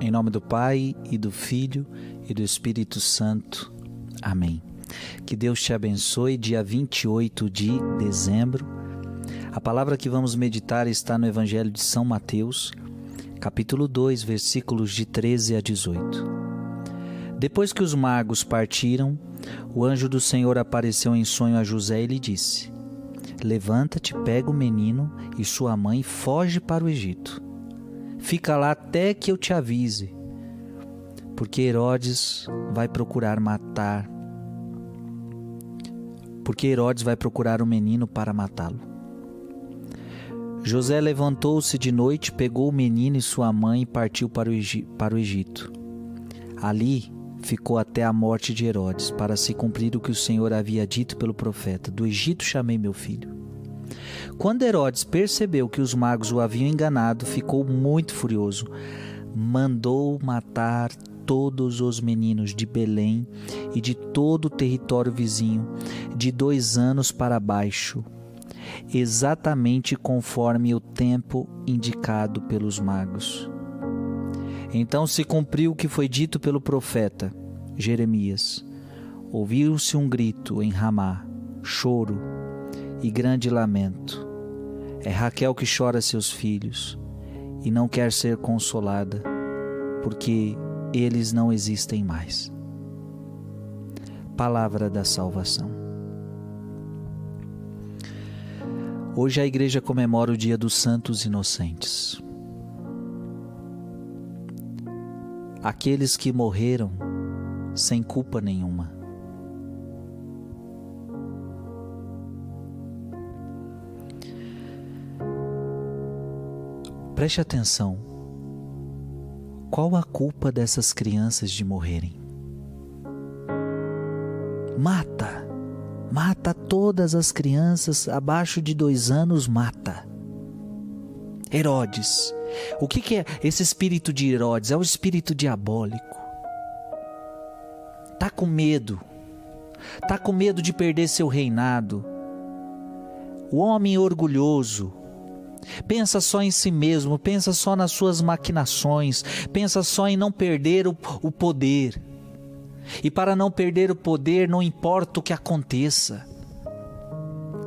Em nome do Pai e do Filho e do Espírito Santo. Amém. Que Deus te abençoe. Dia 28 de dezembro. A palavra que vamos meditar está no Evangelho de São Mateus, capítulo 2, versículos de 13 a 18. Depois que os magos partiram, o anjo do Senhor apareceu em sonho a José e lhe disse: Levanta-te, pega o menino e sua mãe e foge para o Egito Fica lá até que eu te avise, porque Herodes vai procurar matar. Porque Herodes vai procurar o menino para matá-lo. José levantou-se de noite, pegou o menino e sua mãe e partiu para o, Egito. Ali ficou até a morte de Herodes, para se cumprir o que o Senhor havia dito pelo profeta: Do Egito chamei meu filho. Quando Herodes percebeu que os magos o haviam enganado, ficou muito furioso. Mandou matar todos os meninos de Belém e de todo o território vizinho, de dois anos para baixo, exatamente conforme o tempo indicado pelos magos. Então se cumpriu o que foi dito pelo profeta Jeremias. Ouviu-se um grito em Ramá, choro e grande lamento. É Raquel que chora seus filhos e não quer ser consolada, porque eles não existem mais. Palavra da salvação. Hoje a igreja comemora o Dia dos Santos Inocentes. Aqueles que morreram sem culpa nenhuma Preste atenção. Qual a culpa dessas crianças de morrerem? Mata. Mata todas as crianças abaixo de dois anos, mata. Herodes. O que, que é esse espírito de Herodes? É o espírito diabólico. Tá com medo. Tá com medo de perder seu reinado. O homem orgulhoso, Pensa só em si mesmo, pensa só nas suas maquinações, pensa só em não perder o, o poder. E para não perder o poder, não importa o que aconteça.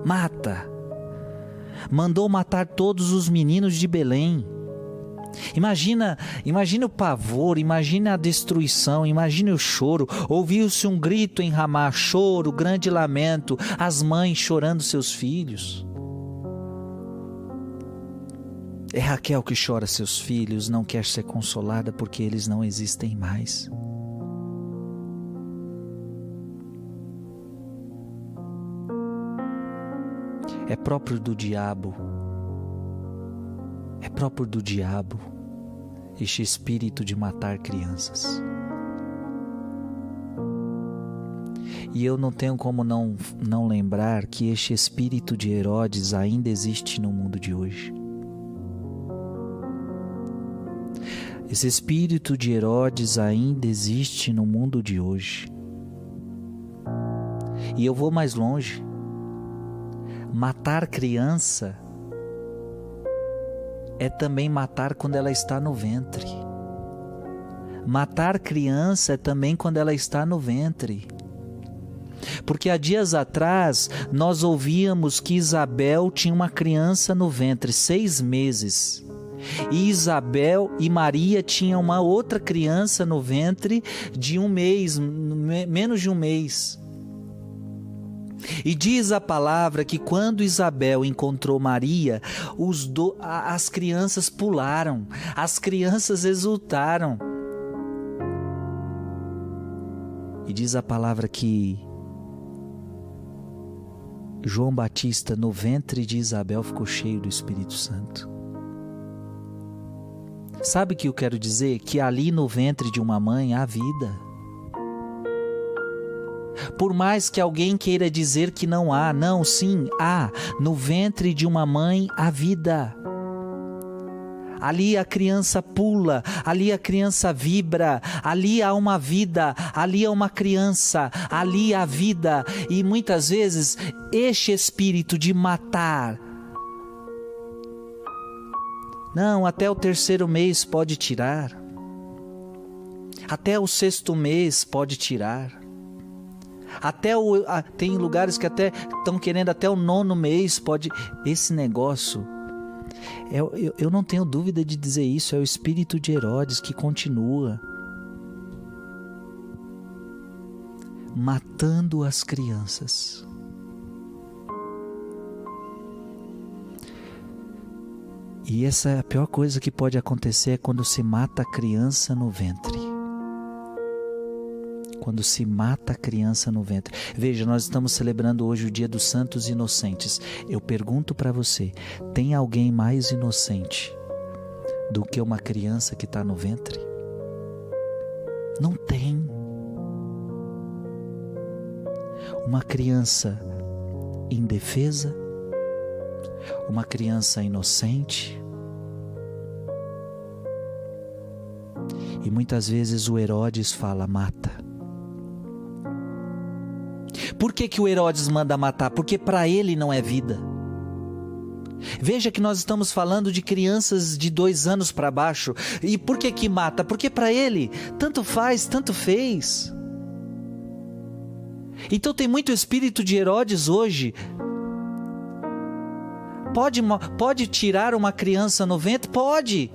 Mata. Mandou matar todos os meninos de Belém. Imagina, imagina o pavor, imagina a destruição, imagine o choro. Ouviu-se um grito em Ramá, choro, grande lamento, as mães chorando seus filhos. É Raquel que chora seus filhos, não quer ser consolada porque eles não existem mais. É próprio do diabo, é próprio do diabo este espírito de matar crianças. E eu não tenho como não, não lembrar que este espírito de Herodes ainda existe no mundo de hoje. Esse espírito de Herodes ainda existe no mundo de hoje. E eu vou mais longe. Matar criança é também matar quando ela está no ventre. Matar criança é também quando ela está no ventre. Porque há dias atrás nós ouvíamos que Isabel tinha uma criança no ventre, seis meses. E Isabel e Maria tinham uma outra criança no ventre de um mês, menos de um mês. E diz a palavra que quando Isabel encontrou Maria, do, as crianças pularam, as crianças exultaram. E diz a palavra que João Batista, no ventre de Isabel, ficou cheio do Espírito Santo. Sabe o que eu quero dizer? Que ali no ventre de uma mãe há vida. Por mais que alguém queira dizer que não há, não, sim, há. No ventre de uma mãe há vida. Ali a criança pula, ali a criança vibra, ali há uma vida, ali há uma criança, ali há vida. E muitas vezes este espírito de matar, não, até o terceiro mês pode tirar. Até o sexto mês pode tirar. Até o, tem lugares que até estão querendo até o nono mês pode. Esse negócio é, eu, eu não tenho dúvida de dizer isso, é o espírito de Herodes que continua matando as crianças. E essa é a pior coisa que pode acontecer é quando se mata a criança no ventre. Quando se mata a criança no ventre. Veja, nós estamos celebrando hoje o Dia dos Santos Inocentes. Eu pergunto para você: tem alguém mais inocente do que uma criança que está no ventre? Não tem. Uma criança indefesa, uma criança inocente. E muitas vezes o Herodes fala: mata. Por que, que o Herodes manda matar? Porque para ele não é vida. Veja que nós estamos falando de crianças de dois anos para baixo. E por que que mata? Porque para ele tanto faz, tanto fez. Então tem muito espírito de Herodes hoje. Pode, pode tirar uma criança no ventre? Pode.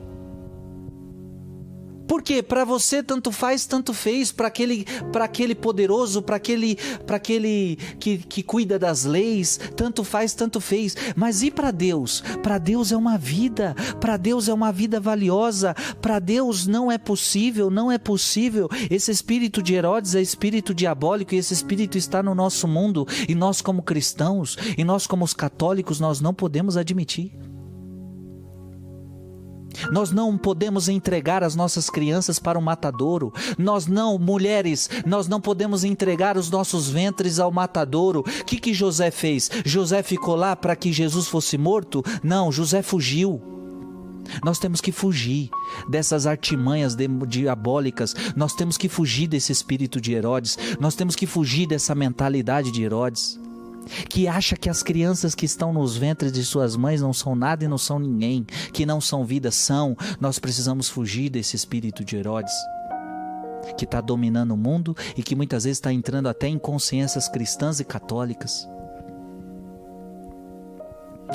Porque para você tanto faz, tanto fez, para aquele, para aquele poderoso, para aquele, para aquele que, que cuida das leis, tanto faz, tanto fez. Mas e para Deus? Para Deus é uma vida, para Deus é uma vida valiosa, para Deus não é possível, não é possível. Esse espírito de Herodes é espírito diabólico e esse espírito está no nosso mundo e nós como cristãos e nós como os católicos nós não podemos admitir. Nós não podemos entregar as nossas crianças para o matadouro. Nós não, mulheres, nós não podemos entregar os nossos ventres ao matadouro. O que, que José fez? José ficou lá para que Jesus fosse morto? Não, José fugiu. Nós temos que fugir dessas artimanhas diabólicas, nós temos que fugir desse espírito de Herodes, nós temos que fugir dessa mentalidade de Herodes que acha que as crianças que estão nos ventres de suas mães não são nada e não são ninguém, que não são vida, são. Nós precisamos fugir desse espírito de Herodes que está dominando o mundo e que muitas vezes está entrando até em consciências cristãs e católicas.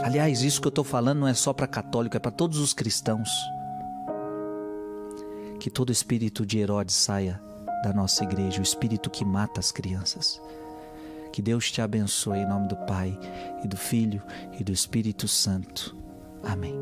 Aliás, isso que eu estou falando não é só para católico, é para todos os cristãos. Que todo espírito de Herodes saia da nossa igreja, o espírito que mata as crianças. Que Deus te abençoe em nome do Pai e do Filho e do Espírito Santo. Amém.